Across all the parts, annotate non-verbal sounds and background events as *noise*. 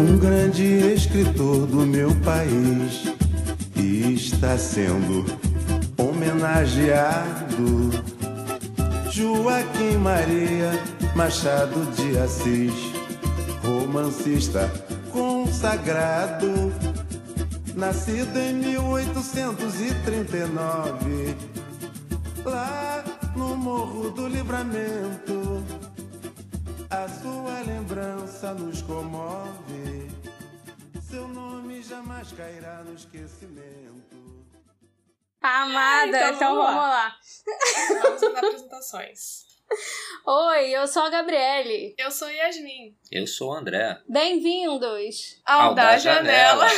um grande escritor do meu país está sendo homenageado. Joaquim Maria Machado de Assis, romancista consagrado, nascido em 1839, lá no Morro do Livramento. A sua lembrança nos comove, seu nome jamais cairá no esquecimento. Amada, então então, vamos lá. Vamos às apresentações. Oi, eu sou a Gabriele. Eu sou Yasmin. Eu sou o André. Bem-vindos. Ao, Ao da da janela. *laughs*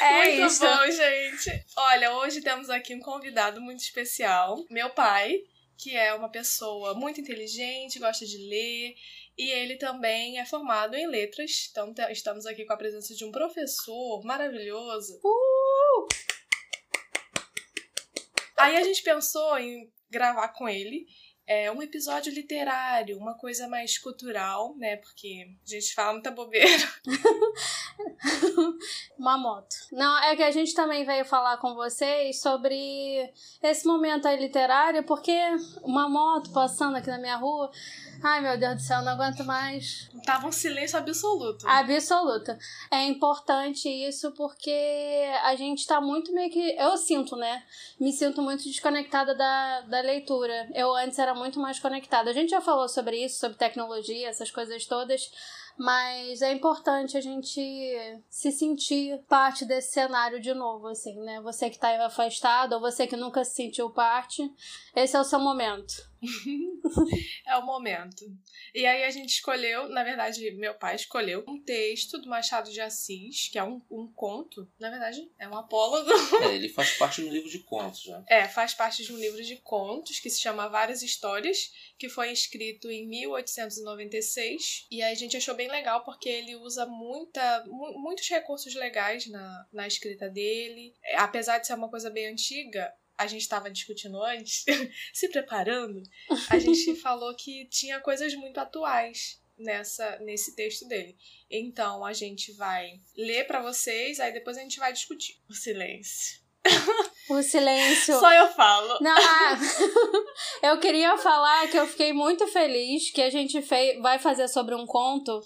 É muito isso. bom, gente. Olha, hoje temos aqui um convidado muito especial. Meu pai, que é uma pessoa muito inteligente, gosta de ler. E ele também é formado em letras. Então estamos aqui com a presença de um professor maravilhoso. Aí a gente pensou em gravar com ele é, um episódio literário, uma coisa mais cultural, né? Porque a gente fala muita bobeira. *laughs* Uma moto. Não, é que a gente também veio falar com vocês sobre esse momento aí literário, porque uma moto passando aqui na minha rua. Ai, meu Deus do céu, não aguento mais. Tava um silêncio absoluto. Absoluta. É importante isso porque a gente tá muito meio que. Eu sinto, né? Me sinto muito desconectada da, da leitura. Eu antes era muito mais conectada. A gente já falou sobre isso, sobre tecnologia, essas coisas todas. Mas é importante a gente se sentir parte desse cenário de novo, assim, né? Você que tá afastado, ou você que nunca se sentiu parte, esse é o seu momento. *laughs* É o momento. E aí a gente escolheu, na verdade, meu pai escolheu um texto do Machado de Assis, que é um, um conto. Na verdade, é um apólogo. É, ele faz parte do livro de contos, né? É, faz parte de um livro de contos que se chama Várias Histórias, que foi escrito em 1896. E aí a gente achou bem legal porque ele usa muita, mu- muitos recursos legais na, na escrita dele. É, Apesar de ser uma coisa bem antiga, a gente estava discutindo antes, *laughs* se preparando, a gente *laughs* falou que tinha coisas muito atuais nessa nesse texto dele. Então a gente vai ler pra vocês, aí depois a gente vai discutir. O silêncio. O silêncio. Só eu falo. Não, ah, *laughs* eu queria falar que eu fiquei muito feliz que a gente fei- vai fazer sobre um conto,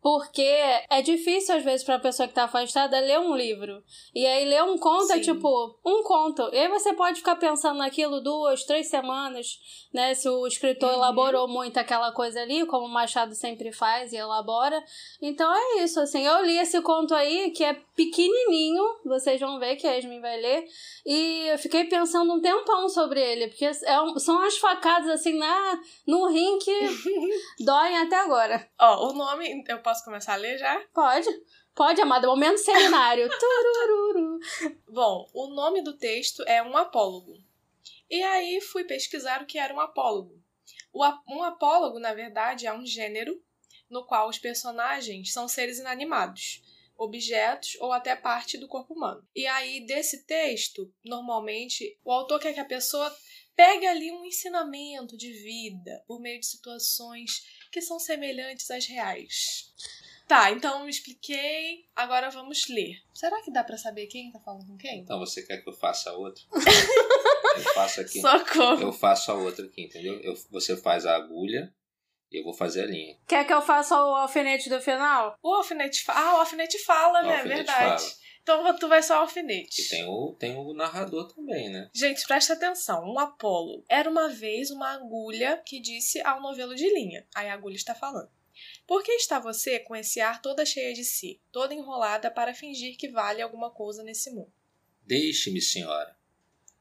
porque é difícil às vezes pra pessoa que tá afastada ler um livro. E aí ler um conto é Sim. tipo um conto. E aí você pode ficar pensando naquilo duas, três semanas, né? Se o escritor Uhum. elaborou muito aquela coisa ali, como o Machado sempre faz e elabora. Então é isso, assim. Eu li esse conto aí, que é pequenininho, vocês vão ver que a Yasmin vai ler. E eu fiquei pensando um tempão sobre ele, porque é um- são as facadas assim na, no rim que *laughs* doem até agora. Ó, o nome, eu posso começar a ler já? Pode? Pode, amada. Momento seminário. *laughs* Turururu. Bom, o nome do texto é um apólogo. E aí fui pesquisar o que era um apólogo. Um apólogo, na verdade, é um gênero no qual os personagens são seres inanimados, objetos ou até parte do corpo humano. E aí, desse texto, normalmente, o autor quer que a pessoa pegue ali um ensinamento de vida por meio de situações que são semelhantes às reais. Tá, então eu expliquei, agora vamos ler. Será que dá pra saber quem tá falando com quem? Então você quer que eu faça a outra? *laughs* eu faço aqui. Socorro! Eu faço a outra aqui, entendeu? Eu, você faz a agulha e eu vou fazer a linha. Quer que eu faça o alfinete do final? O alfinete fala. Ah, o alfinete fala, O né? alfinete Verdade. fala. Então tu vai só alfinete. E tem o, tem o narrador também, né? Gente, presta atenção. Um Apolo era uma vez uma agulha que disse ao novelo de linha. Aí a agulha está falando. Por que está você com esse ar toda cheia de si, toda enrolada para fingir que vale alguma coisa nesse mundo? Deixe-me, senhora.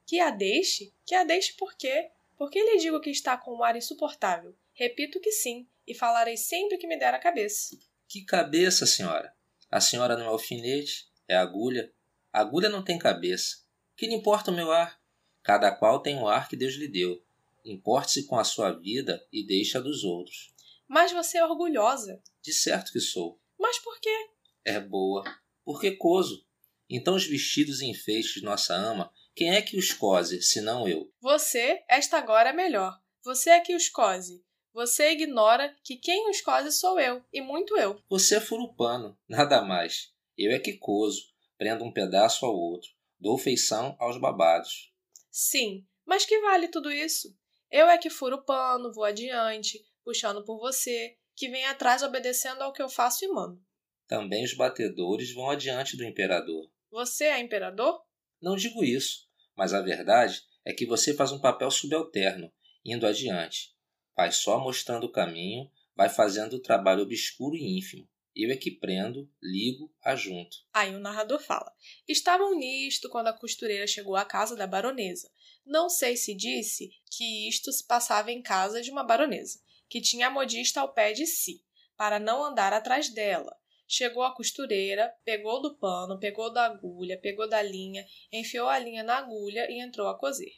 Que a deixe? Que a deixe por quê? Por que lhe digo que está com um ar insuportável? Repito que sim, e falarei sempre que me der a cabeça. Que cabeça, senhora? A senhora não é alfinete, é agulha. A agulha não tem cabeça. Que lhe importa o meu ar? Cada qual tem o ar que Deus lhe deu. Importe-se com a sua vida e deixe a dos outros. Mas você é orgulhosa. De certo que sou. Mas por quê? É boa. Porque coso. Então os vestidos e enfeites de nossa ama, quem é que os cose, senão eu? Você, esta agora é melhor. Você é que os cose. Você ignora que quem os cose sou eu, e muito eu. Você é fura o pano, nada mais. Eu é que coso, prendo um pedaço ao outro, dou feição aos babados. Sim, mas que vale tudo isso? Eu é que furo o pano, vou adiante, puxando por você, que vem atrás obedecendo ao que eu faço e mando. Também os batedores vão adiante do imperador. Você é imperador? Não digo isso, mas a verdade é que você faz um papel subalterno, indo adiante. Vai só mostrando o caminho, vai fazendo o trabalho obscuro e ínfimo. Eu é que prendo, ligo, ajunto. Aí o narrador fala: Estavam nisto quando a costureira chegou à casa da baronesa. Não sei se disse que isto se passava em casa de uma baronesa, que tinha a modista ao pé de si, para não andar atrás dela. Chegou a costureira, pegou do pano, pegou da agulha, pegou da linha, enfiou a linha na agulha e entrou a coser.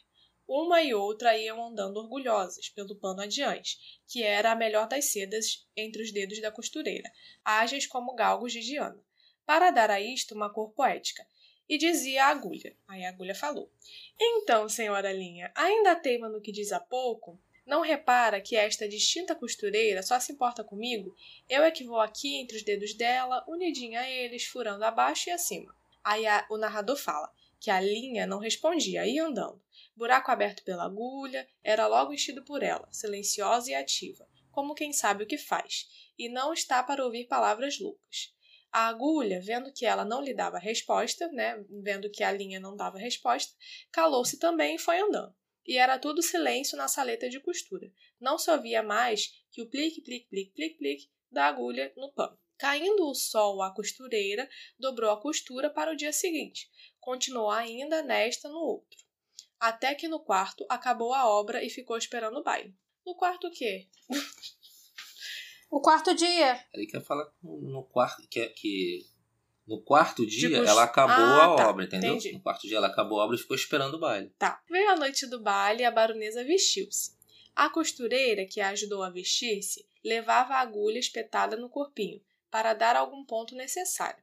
Uma e outra iam andando orgulhosas pelo pano adiante, que era a melhor das sedas entre os dedos da costureira, ágeis como galgos de Diana, para dar a isto uma cor poética. E dizia a agulha. Aí a agulha falou: Então, senhora Linha, ainda teima no que diz há pouco? Não repara que esta distinta costureira só se importa comigo? Eu é que vou aqui entre os dedos dela, unidinha a eles, furando abaixo e acima. Aí a, o narrador fala que a linha não respondia, ia andando. Buraco aberto pela agulha, era logo enchido por ela, silenciosa e ativa, como quem sabe o que faz, e não está para ouvir palavras loucas. A agulha, vendo que ela não lhe dava resposta, né, vendo que a linha não dava resposta, calou-se também e foi andando e era tudo silêncio na saleta de costura. Não se ouvia mais que o plique, plique, plique, plique, plique da agulha no pano. Caindo o sol à costureira, dobrou a costura para o dia seguinte. Continuou ainda nesta no outro. Até que no quarto acabou a obra e ficou esperando o baile. No quarto o quê? o quarto dia. Ele quer falar no quarto que, que no quarto dia, tipo, ela acabou ah, a tá, obra, entendeu? Entendi. No quarto dia, ela acabou a obra e ficou esperando o baile. Tá. Veio a noite do baile e a baronesa vestiu-se. A costureira, que a ajudou a vestir-se, levava a agulha espetada no corpinho, para dar algum ponto necessário.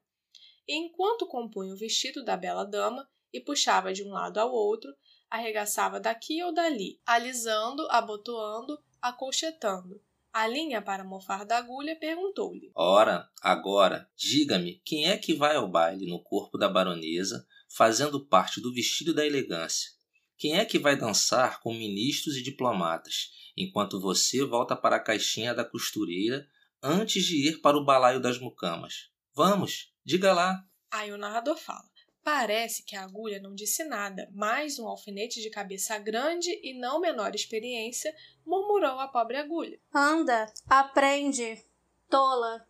Enquanto compunha o vestido da bela dama e puxava de um lado ao outro, arregaçava daqui ou dali, alisando, abotoando, acolchetando, a linha para mofar da agulha perguntou-lhe: Ora, agora, diga-me, quem é que vai ao baile no corpo da baronesa, fazendo parte do vestido da elegância? Quem é que vai dançar com ministros e diplomatas, enquanto você volta para a caixinha da costureira antes de ir para o balaio das mucamas? Vamos, diga lá. Aí o narrador fala: Parece que a agulha não disse nada, mas um alfinete de cabeça grande e não menor experiência murmurou a pobre agulha. Anda, aprende, tola.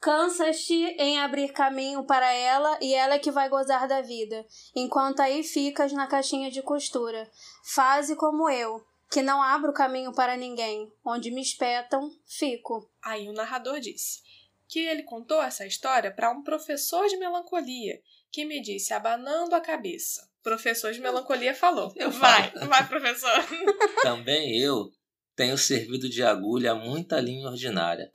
Cansas-te em abrir caminho para ela e ela é que vai gozar da vida, enquanto aí ficas na caixinha de costura. Faze como eu, que não abro caminho para ninguém. Onde me espetam, fico. Aí o narrador disse que ele contou essa história para um professor de melancolia que me disse, abanando a cabeça. Professor de melancolia falou. Eu vai, vai, professor. *laughs* Também eu tenho servido de agulha a muita linha ordinária.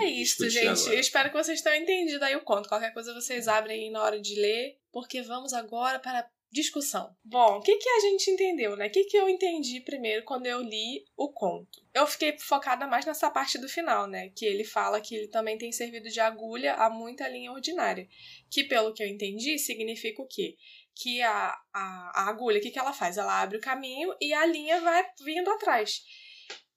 É isso, gente. Agora. Eu espero que vocês tenham entendido aí o conto. Qualquer coisa vocês abrem aí na hora de ler, porque vamos agora para discussão. Bom, o que, que a gente entendeu, né? O que, que eu entendi primeiro quando eu li o conto? Eu fiquei focada mais nessa parte do final, né? Que ele fala que ele também tem servido de agulha a muita linha ordinária. Que, pelo que eu entendi, significa o quê? Que a, a, a agulha, o que, que ela faz? Ela abre o caminho e a linha vai vindo atrás.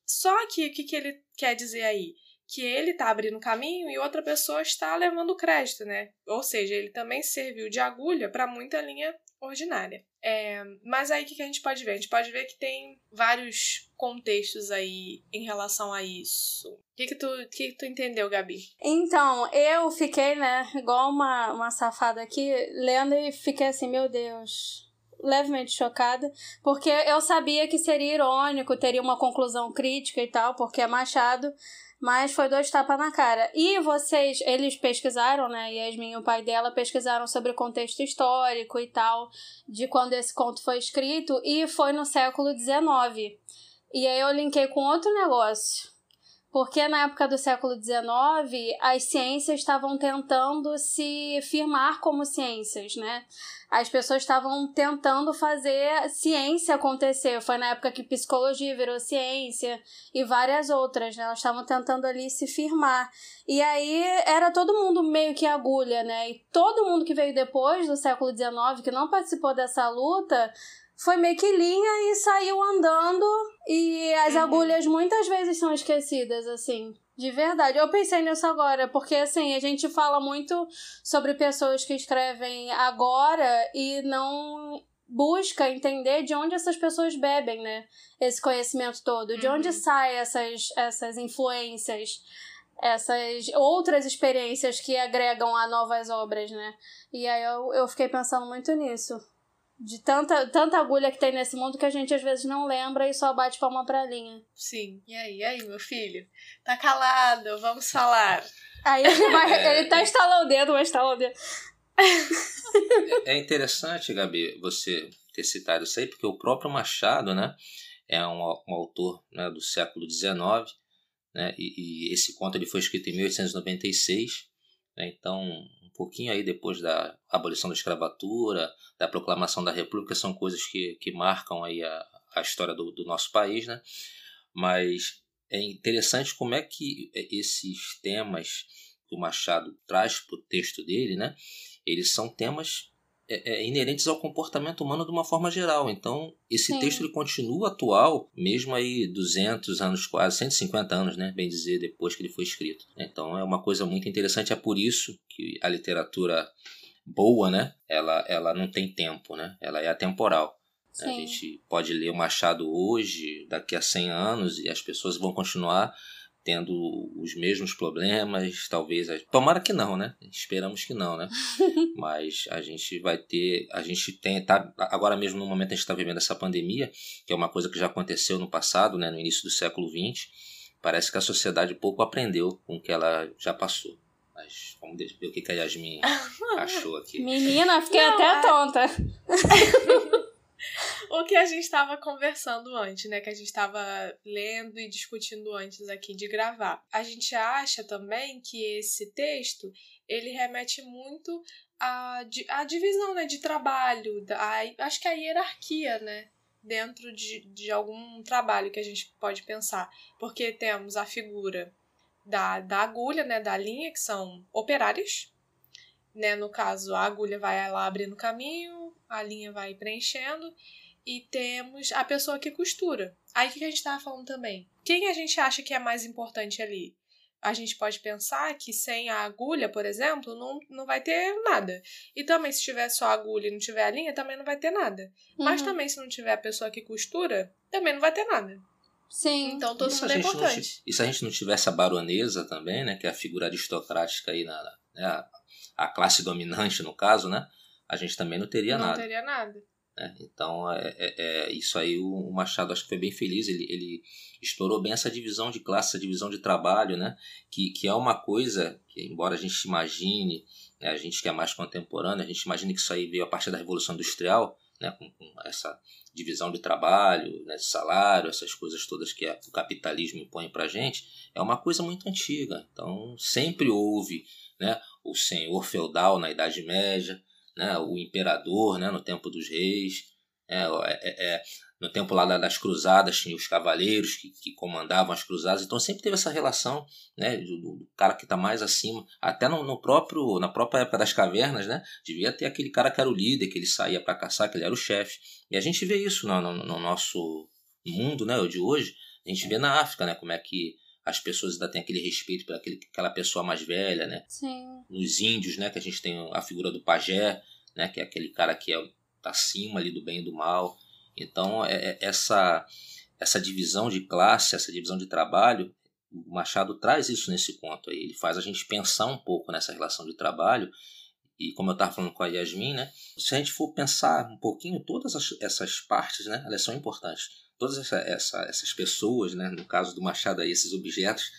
Só que o que, que ele quer dizer aí? que ele está abrindo caminho e outra pessoa está levando crédito, né? Ou seja, ele também serviu de agulha para muita linha ordinária. É, mas aí o que, que a gente pode ver? A gente pode ver que tem vários contextos aí em relação a isso. O que, que, tu, que, que tu entendeu, Gabi? Então, eu fiquei, né, igual uma, uma safada aqui, lendo e fiquei assim, meu Deus levemente chocada, porque eu sabia que seria irônico, teria uma conclusão crítica e tal, porque é Machado, mas foi dois tapas na cara. E vocês, eles pesquisaram, né? Yasmin e o pai dela pesquisaram sobre o contexto histórico e tal, de quando esse conto foi escrito, e foi no século XIX. E aí eu linkei com outro negócio. Porque na época do século XIX, as ciências estavam tentando se firmar como ciências, né? As pessoas estavam tentando fazer ciência acontecer. Foi na época que psicologia virou ciência e várias outras, né? Elas estavam tentando ali se firmar. E aí era todo mundo meio que agulha, né? E todo mundo que veio depois do século XIX, que não participou dessa luta, foi meio que linha e saiu andando. E as uhum. agulhas muitas vezes são esquecidas, assim. De verdade. Eu pensei nisso agora, porque assim, a gente fala muito sobre pessoas que escrevem agora e não busca entender de onde essas pessoas bebem, né? Esse conhecimento todo, de uhum. onde saem essas, essas influências, essas outras experiências que agregam a novas obras, né? E aí eu, eu fiquei pensando muito nisso de tanta, tanta agulha que tem nesse mundo que a gente às vezes não lembra e só bate palma pra linha. Sim. E aí, e aí, meu filho? Tá calado, vamos falar. Aí ele, vai, *laughs* é... ele tá estalando o dedo, mas estalou o dedo. *laughs* É interessante, Gabi, você ter citado isso aí, porque o próprio Machado, né, é um, um autor né, do século XIX, né, e, e esse conto ele foi escrito em 1896, né, então pouquinho aí depois da abolição da escravatura, da proclamação da República, são coisas que, que marcam aí a, a história do, do nosso país, né? Mas é interessante como é que esses temas que o Machado traz para o texto dele, né? Eles são temas é, é, inerentes ao comportamento humano de uma forma geral. Então, esse Sim. texto ele continua atual, mesmo aí 200 anos, quase 150 anos, né, bem dizer, depois que ele foi escrito. Então, é uma coisa muito interessante. É por isso que a literatura boa, né, ela, ela não tem tempo, né, ela é atemporal. Sim. A gente pode ler o Machado hoje, daqui a 100 anos, e as pessoas vão continuar tendo os mesmos problemas, talvez. Tomara que não, né? Esperamos que não, né? *laughs* Mas a gente vai ter. A gente tem. Tá, agora mesmo, no momento, a gente está vivendo essa pandemia, que é uma coisa que já aconteceu no passado, né? No início do século XX. Parece que a sociedade pouco aprendeu com o que ela já passou. Mas vamos ver o que a Yasmin *laughs* achou aqui. Menina, fiquei não, até é... tonta. *laughs* o que a gente estava conversando antes, né? Que a gente estava lendo e discutindo antes aqui de gravar. A gente acha também que esse texto ele remete muito à, à divisão né, de trabalho, acho que a hierarquia, né? Dentro de, de algum trabalho que a gente pode pensar. Porque temos a figura da, da agulha, né? Da linha, que são operários. Né? No caso, a agulha vai lá abrindo caminho, a linha vai preenchendo e temos a pessoa que costura. Aí o que a gente estava falando também? Quem a gente acha que é mais importante ali? A gente pode pensar que sem a agulha, por exemplo, não, não vai ter nada. E também, se tiver só a agulha e não tiver a linha, também não vai ter nada. Uhum. Mas também, se não tiver a pessoa que costura, também não vai ter nada. Sim. Então, todo mundo é importante. e se a gente não tivesse a baronesa também, né? Que é a figura aristocrática aí, na, né, a, a classe dominante, no caso, né? A gente também não teria não nada. Não teria nada. Né? Então, é, é, é, isso aí o, Machado acho que foi bem feliz, ele, ele estourou bem essa divisão de classe, essa divisão de trabalho, né? que, que é uma coisa que, embora a gente imagine, né, a gente que é mais contemporâneo, a gente imagine que isso aí veio a partir da Revolução Industrial, né, com, com essa divisão de trabalho, né, de salário, essas coisas todas que o capitalismo impõe para a gente, é uma coisa muito antiga. Então, sempre houve né, o senhor feudal na Idade Média, né, o imperador né, no tempo dos reis. É, é, é, no tempo lá das cruzadas tinha os cavaleiros que, que comandavam as cruzadas, então sempre teve essa relação né, do, do cara que está mais acima. Até no, no, próprio na própria época das cavernas, né, devia ter aquele cara que era o líder, que ele saía para caçar, que ele era o chefe. E a gente vê isso no, no, no nosso mundo né, de hoje. A gente vê na África, né, como é que as pessoas ainda têm aquele respeito por aquela pessoa mais velha, né? Sim. Nos índios, né, que a gente tem a figura do pajé, né, que é aquele cara que é tá acima ali do bem e do mal. Então, é, é, essa essa divisão de classe, essa divisão de trabalho, o Machado traz isso nesse conto aí. Ele faz a gente pensar um pouco nessa relação de trabalho. E como eu estava falando com a Yasmin, né? Se a gente for pensar um pouquinho, todas essas partes, né? Elas são importantes todas essa, essa, essas pessoas, né, no caso do Machado aí, esses objetos,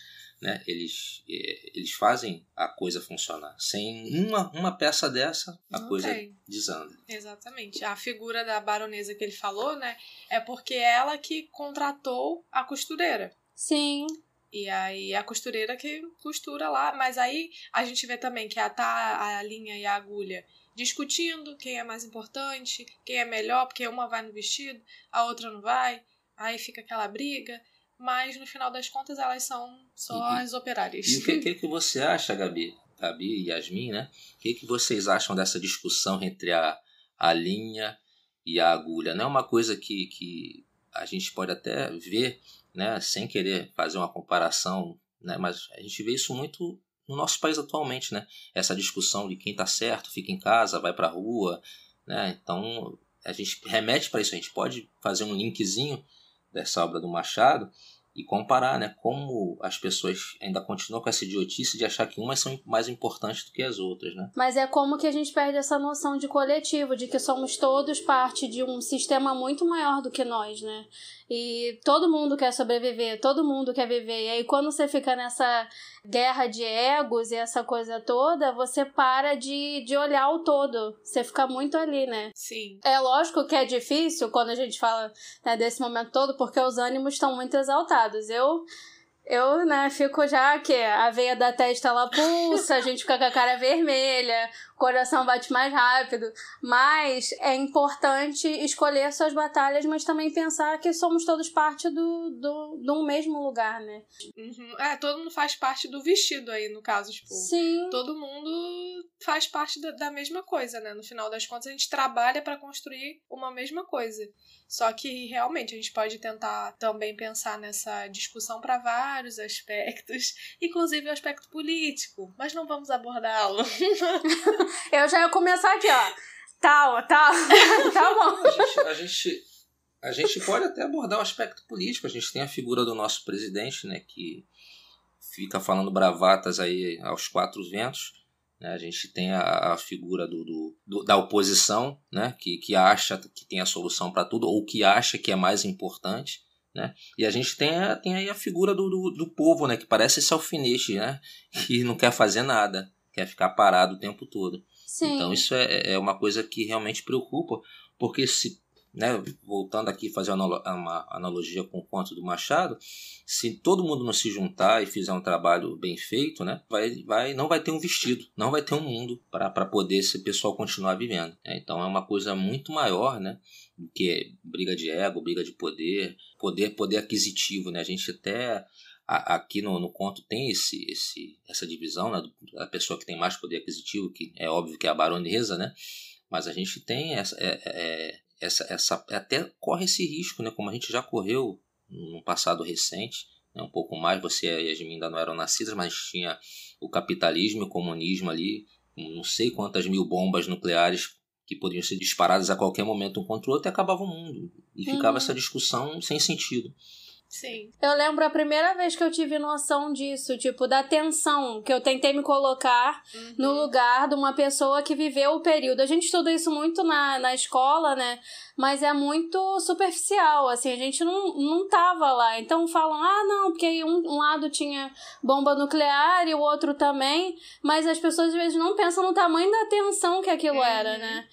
né, eles, é, eles fazem a coisa funcionar. Sem uma, uma peça dessa, a Não coisa tem. desanda. Exatamente. A figura da baronesa que ele falou, né, é porque ela que contratou a costureira. Sim. E aí a costureira que costura lá, mas aí a gente vê também que a, tá a linha e a agulha discutindo quem é mais importante, quem é melhor, porque uma vai no vestido, a outra não vai, aí fica aquela briga, mas no final das contas elas são só e, as operárias. E o que, *laughs* que, que você acha, Gabi? Gabi e Yasmin, né? O que, que vocês acham dessa discussão entre a, a linha e a agulha? Não é uma coisa que, que a gente pode até ver, né, sem querer fazer uma comparação, né, mas a gente vê isso muito no nosso país atualmente, né? Essa discussão de quem está certo, fica em casa, vai para a rua, né? Então a gente remete para isso. A gente pode fazer um linkzinho dessa obra do Machado e comparar, né? Como as pessoas ainda continuam com essa idiotice de achar que umas são mais importantes do que as outras, né? Mas é como que a gente perde essa noção de coletivo, de que somos todos parte de um sistema muito maior do que nós, né? E todo mundo quer sobreviver, todo mundo quer viver. E aí quando você fica nessa guerra de egos e essa coisa toda, você para de, de olhar o todo. Você fica muito ali, né? Sim. É lógico que é difícil quando a gente fala né, desse momento todo, porque os ânimos estão muito exaltados. Eu eu, né, fico já que a veia da testa ela pulsa, a gente fica com a cara vermelha, coração bate mais rápido. Mas é importante escolher suas batalhas, mas também pensar que somos todos parte do, do, de um mesmo lugar, né? Uhum. É, todo mundo faz parte do vestido aí, no caso, tipo. Sim. Todo mundo faz parte da, da mesma coisa, né? No final das contas, a gente trabalha para construir uma mesma coisa. Só que realmente a gente pode tentar também pensar nessa discussão para vários aspectos, *laughs* inclusive o aspecto político, mas não vamos abordá-lo. *laughs* Eu já ia começar aqui, ó. Tal, tal, *laughs* tá bom. A gente, a gente, a gente pode até abordar o aspecto político. A gente tem a figura do nosso presidente, né, que fica falando bravatas aí aos quatro ventos né? A gente tem a, a figura do, do, do, da oposição, né? que, que acha que tem a solução para tudo, ou que acha que é mais importante. Né? E a gente tem, a, tem aí a figura do, do, do povo, né? que parece esse alfinete, né? *laughs* que não quer fazer nada, quer ficar parado o tempo todo. Sim. Então isso é, é uma coisa que realmente preocupa, porque se né, voltando aqui fazer uma analogia com o conto do Machado, se todo mundo não se juntar e fizer um trabalho bem feito, né, vai, vai, não vai ter um vestido, não vai ter um mundo para poder esse pessoal continuar vivendo. Né? Então é uma coisa muito maior, né, do que briga de ego, briga de poder, poder, poder aquisitivo, né? A gente até aqui no, no conto tem esse, esse, essa divisão, né, da pessoa que tem mais poder aquisitivo, que é óbvio que é a baronesa, né? Mas a gente tem essa, é, é, essa, essa até corre esse risco, né? Como a gente já correu no passado recente, né? um pouco mais, você e a Yasmin ainda não eram nascidas, mas tinha o capitalismo e o comunismo ali, não sei quantas mil bombas nucleares que podiam ser disparadas a qualquer momento um contra o outro e acabava o mundo. E ficava uhum. essa discussão sem sentido. Sim. Eu lembro a primeira vez que eu tive noção disso, tipo, da tensão que eu tentei me colocar uhum. no lugar de uma pessoa que viveu o período. A gente estuda isso muito na, na escola, né? Mas é muito superficial, assim, a gente não, não tava lá. Então falam, ah, não, porque um, um lado tinha bomba nuclear e o outro também, mas as pessoas às vezes não pensam no tamanho da tensão que aquilo uhum. era, né?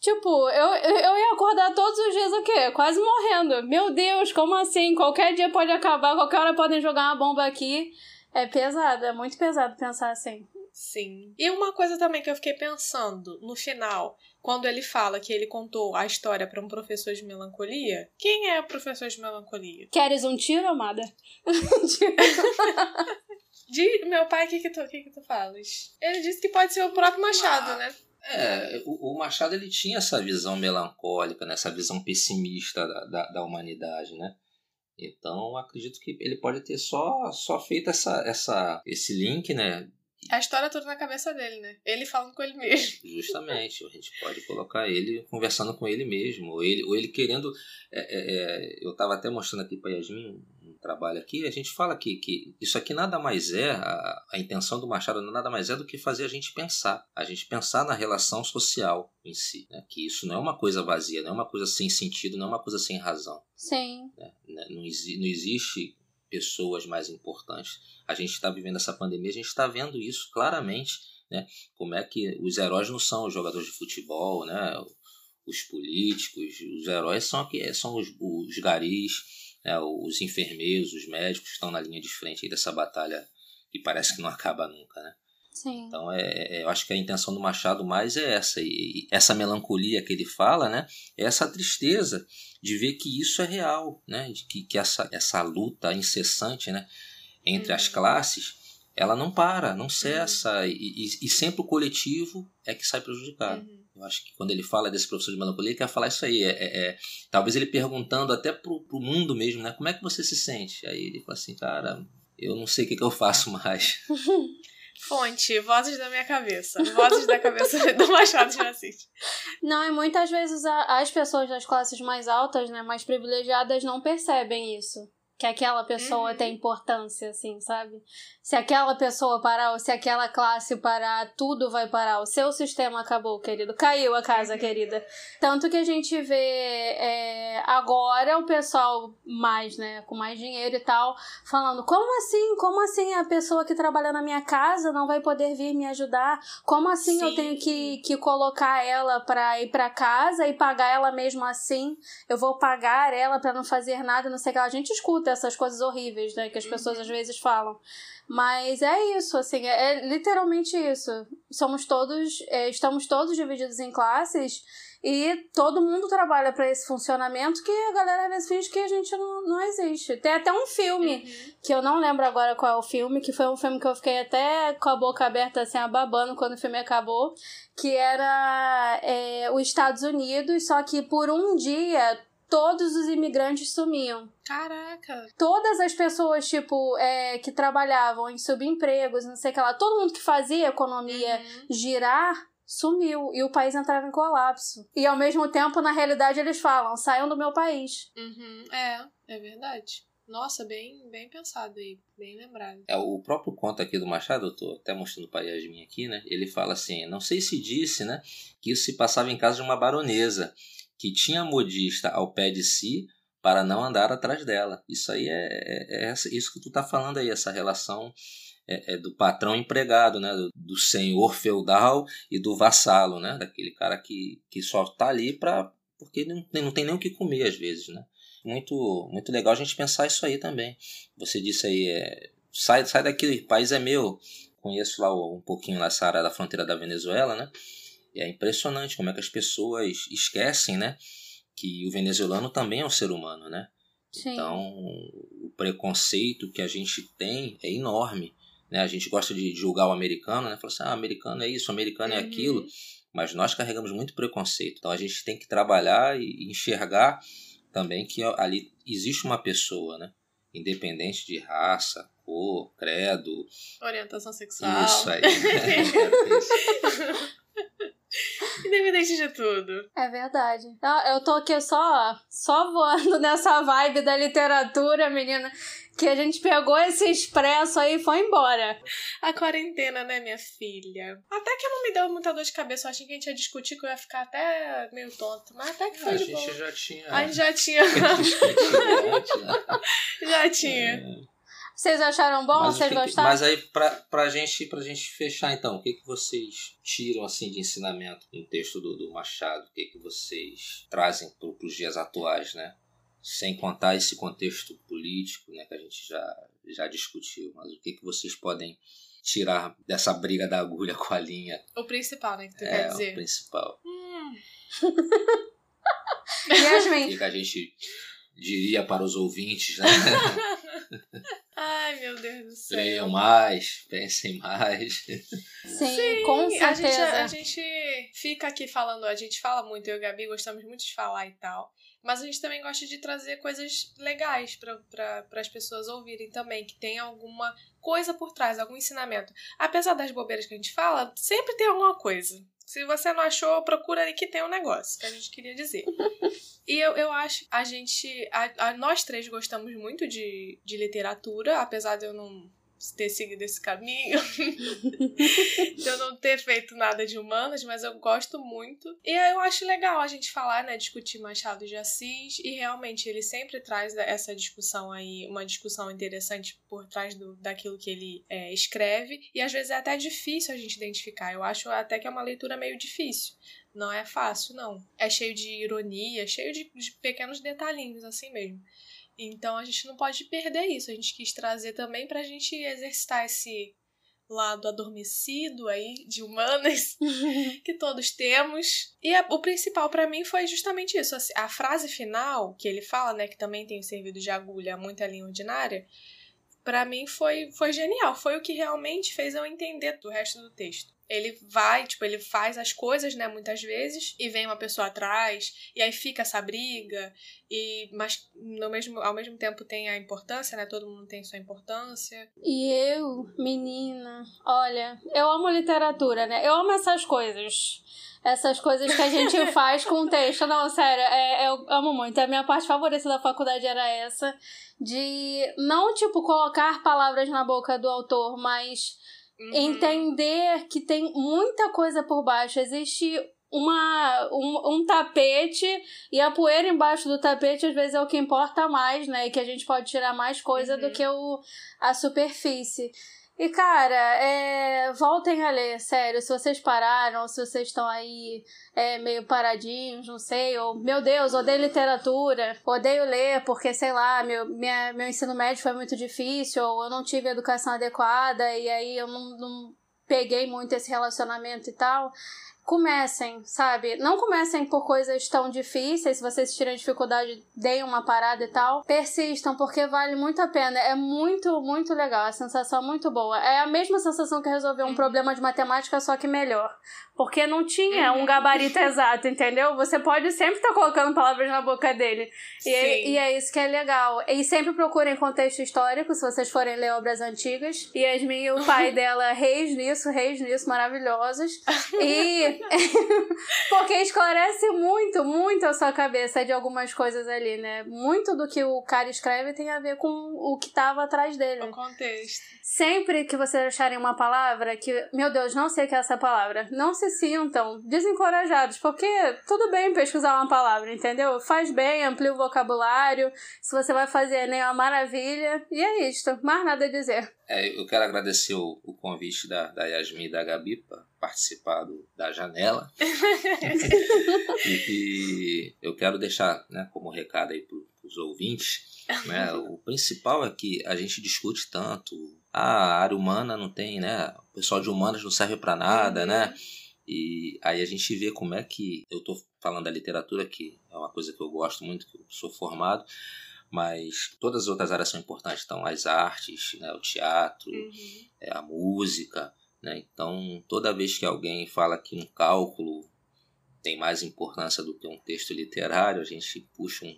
Tipo, eu, eu ia acordar todos os dias o quê? Quase morrendo. Meu Deus, como assim? Qualquer dia pode acabar, qualquer hora podem jogar uma bomba aqui. É pesado, é muito pesado pensar assim. Sim. E uma coisa também que eu fiquei pensando no final, quando ele fala que ele contou a história para um professor de melancolia, quem é o professor de melancolia? Queres um tiro, amada? *laughs* de meu pai, o que que tu, que que tu falas? Ele disse que pode ser o próprio Machado, né? É, o, o, Machado ele tinha essa visão melancólica, né? essa visão pessimista da, da, da, humanidade, né? Então acredito que ele pode ter só, só feito essa, essa, esse link, né? A história toda na cabeça dele, né? Ele falando com ele mesmo. *laughs* Justamente, a gente pode colocar ele conversando com ele mesmo, ou ele, ou ele querendo. É, é, é eu estava até mostrando aqui para Yasmin trabalho aqui, a gente fala que, que isso aqui nada mais é, a, a intenção do Machado nada mais é do que fazer a gente pensar, a gente pensar na relação social em si, né? que isso não é uma coisa vazia, não é uma coisa sem sentido, não é uma coisa sem razão. Sim. Né? né não, exi não existe pessoas mais importantes. A gente está vivendo essa pandemia, a gente está vendo isso claramente, né? Como é que os heróis não são os jogadores de futebol, né? Os políticos, os heróis são, aqui, são os, os garis, né, os enfermeiros, os médicos estão na linha de frente dessa batalha que parece que não *laughs* acaba nunca, né? Sim. Então, é, é, eu acho que a intenção do Machado mais é essa. E, e essa melancolia que ele fala, né? É essa tristeza de ver que isso é real, né? De que, que essa, essa luta incessante, né? Entre uhum. as classes, ela não para, não cessa. Uhum. E, e, e, sempre o coletivo é que sai prejudicado. Uhum. Eu acho que quando ele fala desse professor de melancolia, ele quer falar isso aí. É, é, é, talvez ele perguntando até pro, pro mundo mesmo, né? Como é que você se sente? Aí ele fala assim, cara, eu não sei o que, que eu faço mais. *laughs* Fonte, vozes da minha cabeça. Vozes da cabeça *laughs* do Machado de Assis. Não, e muitas vezes as pessoas das classes mais altas, né, mais privilegiadas, não percebem isso que aquela pessoa uhum. tem importância, assim, sabe? Se aquela pessoa parar, ou se aquela classe parar, tudo vai parar. O seu sistema acabou, querido. Caiu a casa, uhum. querida. Tanto que a gente vê é, agora o pessoal mais, né, com mais dinheiro e tal, falando: como assim? Como assim a pessoa que trabalha na minha casa não vai poder vir me ajudar? Como assim Sim. eu tenho que, que colocar ela pra ir pra casa e pagar ela mesmo assim? Eu vou pagar ela para não fazer nada, não sei o que. A gente escuta essas coisas horríveis, né? Que as pessoas às vezes falam. Mas é isso, assim, é, é literalmente isso. Somos todos, é, estamos todos divididos em classes e todo mundo trabalha para esse funcionamento que a galera às vezes finge que a gente não, não existe. Tem até um filme, uhum. que eu não lembro agora qual é o filme, que foi um filme que eu fiquei até com a boca aberta, assim, ababando quando o filme acabou, que era é, os Estados Unidos, só que por um dia todos os imigrantes sumiam. Caraca! Todas as pessoas, tipo, é, que trabalhavam em subempregos, não sei o que lá, todo mundo que fazia a economia uhum. girar sumiu e o país entrava em colapso. E ao mesmo tempo, na realidade, eles falam: saiam do meu país. Uhum. É, é verdade. Nossa, bem, bem pensado aí, bem lembrado. É, o próprio conto aqui do Machado, eu tô até mostrando para Yasmin aqui, né? Ele fala assim: não sei se disse, né, que isso se passava em casa de uma baronesa que tinha modista ao pé de si para não andar atrás dela. Isso aí é, é, é isso que tu tá falando aí, essa relação é, é do patrão empregado, né? Do, do, senhor feudal e do vassalo, né? Daquele cara que, que só tá ali para porque não, não tem nem o que comer às vezes, né? Muito, muito legal a gente pensar isso aí também. Você disse aí, é, sai, sai daqui, o país é meu. Conheço lá um pouquinho lá essa área da fronteira da Venezuela, né? É impressionante como é que as pessoas esquecem, né? Que o venezuelano também é um ser humano, né? Sim. Então, o preconceito que a gente tem é enorme. Né? A gente gosta de julgar o americano, né? Fala assim, ah, americano é isso, americano é uhum. aquilo. Mas nós carregamos muito preconceito. Então, a gente tem que trabalhar e enxergar também que ali existe uma pessoa, né? Independente de raça, cor, credo. Orientação sexual. Isso aí. *laughs* *laughs* *laughs* Independente de tudo. É verdade. Eu tô aqui só, só voando *laughs* nessa vibe da literatura, menina. Que a gente pegou esse expresso aí e foi embora. A quarentena, né, minha filha? Até que não me deu muita dor de cabeça. Eu achei que a gente ia discutir, que eu ia ficar até meio tonto. Mas até que foi ah, de A gente já tinha. A gente já tinha. *laughs* já tinha. É. Vocês acharam bom? Mas vocês gostaram? Mas aí, pra, pra, gente, pra gente fechar então, o que, que vocês tiram assim de ensinamento no texto do, do Machado? O que, que vocês trazem para os dias atuais, né? Sem contar esse contexto político né, que a gente já, já discutiu. Mas o que, que vocês podem tirar dessa briga da agulha *laughs* com a linha? O principal, né? Que tu é, quer dizer. o principal. Hum. *laughs* Yasmin. O que, que a gente diria para os ouvintes, né? *laughs* Ai, meu Deus do céu. Leiam mais, *laughs* pensem mais. Sim, Sim com certeza. A gente, a gente fica aqui falando, a gente fala muito, eu e o Gabi gostamos muito de falar e tal. Mas a gente também gosta de trazer coisas legais para pra, as pessoas ouvirem também, que tem alguma coisa por trás, algum ensinamento. Apesar das bobeiras que a gente fala, sempre tem alguma coisa. Se você não achou, procura aí que tem um negócio que a gente queria dizer. *laughs* e eu, eu acho a gente. A, a, nós três gostamos muito de, de literatura, apesar de eu não ter seguido esse caminho, *laughs* de eu não ter feito nada de humanas, mas eu gosto muito. E eu acho legal a gente falar, né, discutir Machado de Assis, e realmente ele sempre traz essa discussão aí, uma discussão interessante por trás do, daquilo que ele é, escreve, e às vezes é até difícil a gente identificar. Eu acho até que é uma leitura meio difícil. Não é fácil, não. É cheio de ironia, cheio de, de pequenos detalhinhos, assim mesmo. Então a gente não pode perder isso. A gente quis trazer também pra gente exercitar esse lado adormecido aí de humanas *laughs* que todos temos. E a, o principal para mim foi justamente isso. Assim, a frase final que ele fala, né, que também tem servido de agulha, muita linha ordinária, para mim foi, foi genial. Foi o que realmente fez eu entender do resto do texto. Ele vai, tipo, ele faz as coisas, né, muitas vezes, e vem uma pessoa atrás, e aí fica essa briga, e mas no mesmo, ao mesmo tempo tem a importância, né? Todo mundo tem sua importância. E eu, menina, olha, eu amo literatura, né? Eu amo essas coisas essas coisas que a gente *laughs* faz com o texto. Não, sério, é, eu amo muito. A minha parte favorita da faculdade era essa. De não, tipo, colocar palavras na boca do autor, mas uhum. entender que tem muita coisa por baixo. Existe uma, um, um tapete e a poeira embaixo do tapete às vezes é o que importa mais, né? E que a gente pode tirar mais coisa uhum. do que o, a superfície. E, cara, é... voltem a ler, sério. Se vocês pararam, se vocês estão aí é, meio paradinhos, não sei, ou, meu Deus, odeio literatura, odeio ler porque, sei lá, meu, minha, meu ensino médio foi muito difícil, ou eu não tive educação adequada, e aí eu não, não peguei muito esse relacionamento e tal comecem, sabe? Não comecem por coisas tão difíceis. Se vocês tiverem dificuldade, deem uma parada e tal. Persistam, porque vale muito a pena. É muito, muito legal. A sensação é muito boa. É a mesma sensação que resolver um uhum. problema de matemática, só que melhor. Porque não tinha um uhum. gabarito *laughs* exato, entendeu? Você pode sempre estar tá colocando palavras na boca dele. E é, e é, isso que é legal. E sempre procurem contexto histórico, se vocês forem ler obras antigas. Yasmin e o pai dela, reis nisso, reis nisso, maravilhosos. *laughs* E. *laughs* porque esclarece muito, muito a sua cabeça de algumas coisas ali, né? Muito do que o cara escreve tem a ver com o que estava atrás dele. O contexto. Sempre que vocês acharem uma palavra que, meu Deus, não sei o que é essa palavra, não se sintam desencorajados, porque tudo bem pesquisar uma palavra, entendeu? Faz bem, amplia o vocabulário. Se você vai fazer nem né, uma maravilha. E é isto, mais nada a dizer. É, eu quero agradecer o, o convite da, da Yasmin e da Gabi para participar do, da janela. *laughs* e, e, eu quero deixar né, como recado aí para os ouvintes. Né, o principal é que a gente discute tanto a área humana não tem, né? O pessoal de humanas não serve para nada, né? uhum. E aí a gente vê como é que eu tô falando da literatura, que é uma coisa que eu gosto muito, que eu sou formado, mas todas as outras áreas são importantes. Então, as artes, né, o teatro, uhum. é, a música. Né? Então, toda vez que alguém fala que um cálculo tem mais importância do que um texto literário, a gente puxa um,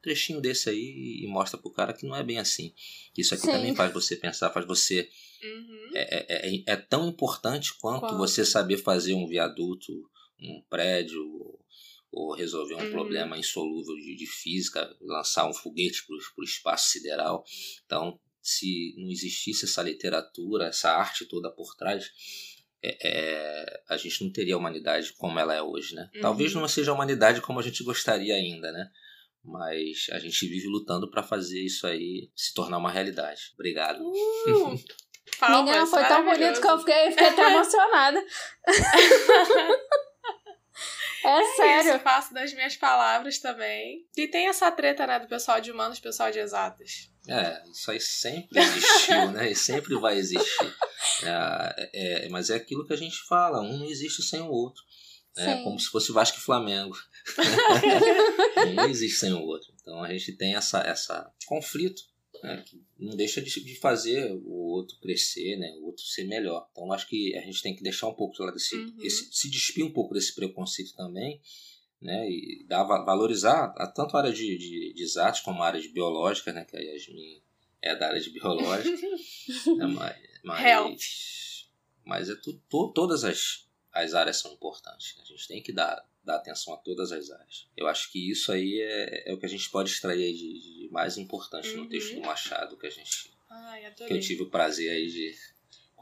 trechinho desse aí e mostra pro cara que não é bem assim. Isso aqui Sim. também faz você pensar, faz você. Uhum. É, é, é, é, tão importante quanto você saber fazer um viaduto, um prédio, ou resolver um uhum. problema insolúvel de, de, física, lançar um foguete para o espaço sideral. Então, se não existisse essa literatura, essa arte toda por trás, é, é, a gente não teria a humanidade como ela é hoje, né? Uhum. Talvez não seja a humanidade como a gente gostaria ainda, né? Mas a gente vive lutando para fazer isso aí se tornar uma realidade. Obrigado. Uh, *laughs* palmas, Menina, foi tão bonito que eu fiquei, fiquei até emocionada. *laughs* É, é sério. Isso, faço das minhas palavras também. E tem essa treta, né, do pessoal de humanos e pessoal de exatas. É, isso aí sempre existiu, né? E sempre vai existir. *laughs* É, é, mas é aquilo que a gente fala, um não existe sem o outro. É como se fosse Vasco e Flamengo. *laughs* um não existe sem o outro. Então a gente tem essa, essa conflito né, que não deixa de, de, fazer o outro crescer, né, o outro ser melhor. Então acho que a gente tem que deixar um pouco de lado esse, uhum. esse se despir um pouco desse preconceito também, né, e dar, valorizar a, tanto a área de, de, de como a área de biológica, né, que a Yasmin é da área de biológica, *laughs* né, mas, mas, mas é tu, to, todas as, as áreas são importantes. Né, a gente tem que dar dar atenção a todas as áreas. Eu acho que isso aí é, é o que a gente pode extrair de, de mais importante uhum. no texto do Machado que a gente Ai, que eu tive o prazer aí de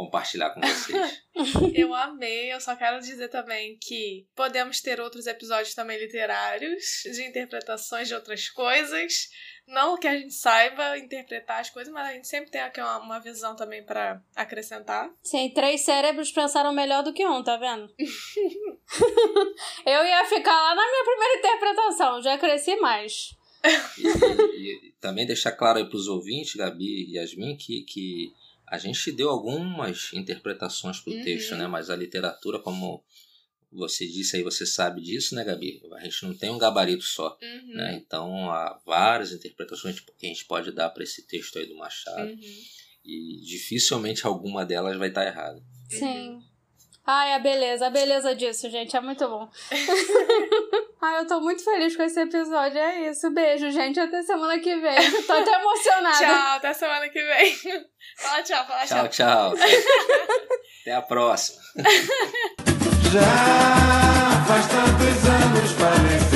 compartilhar com vocês. *laughs* eu amei, eu só quero dizer também que podemos ter outros episódios também literários, de interpretações de outras coisas. Não que a gente saiba interpretar as coisas, mas a gente sempre tem aqui uma, uma visão também para acrescentar. Sim, três cérebros pensaram melhor do que um, tá vendo? *laughs* eu ia ficar lá na minha primeira interpretação, já cresci mais. E, e, e também deixar claro aí para os ouvintes, Gabi e Yasmin, que, que a gente deu algumas interpretações para o uhum. texto, né? Mas a literatura, como você disse aí, você sabe disso, né, Gabi? A gente não tem um gabarito só, uhum. né? Então há várias interpretações que a gente pode dar para esse texto aí do Machado uhum. e dificilmente alguma delas vai estar errada. Sim. Ai, a beleza, a beleza disso, gente, é muito bom. *laughs* Ai, eu tô muito feliz com esse episódio. É isso. Beijo, gente. Até semana que vem. Eu tô até emocionada. *laughs* tchau, até semana que vem. *laughs* Fala tchau, fala tchau. Tchau, tchau. *laughs* até a próxima. Já faz tantos anos parece.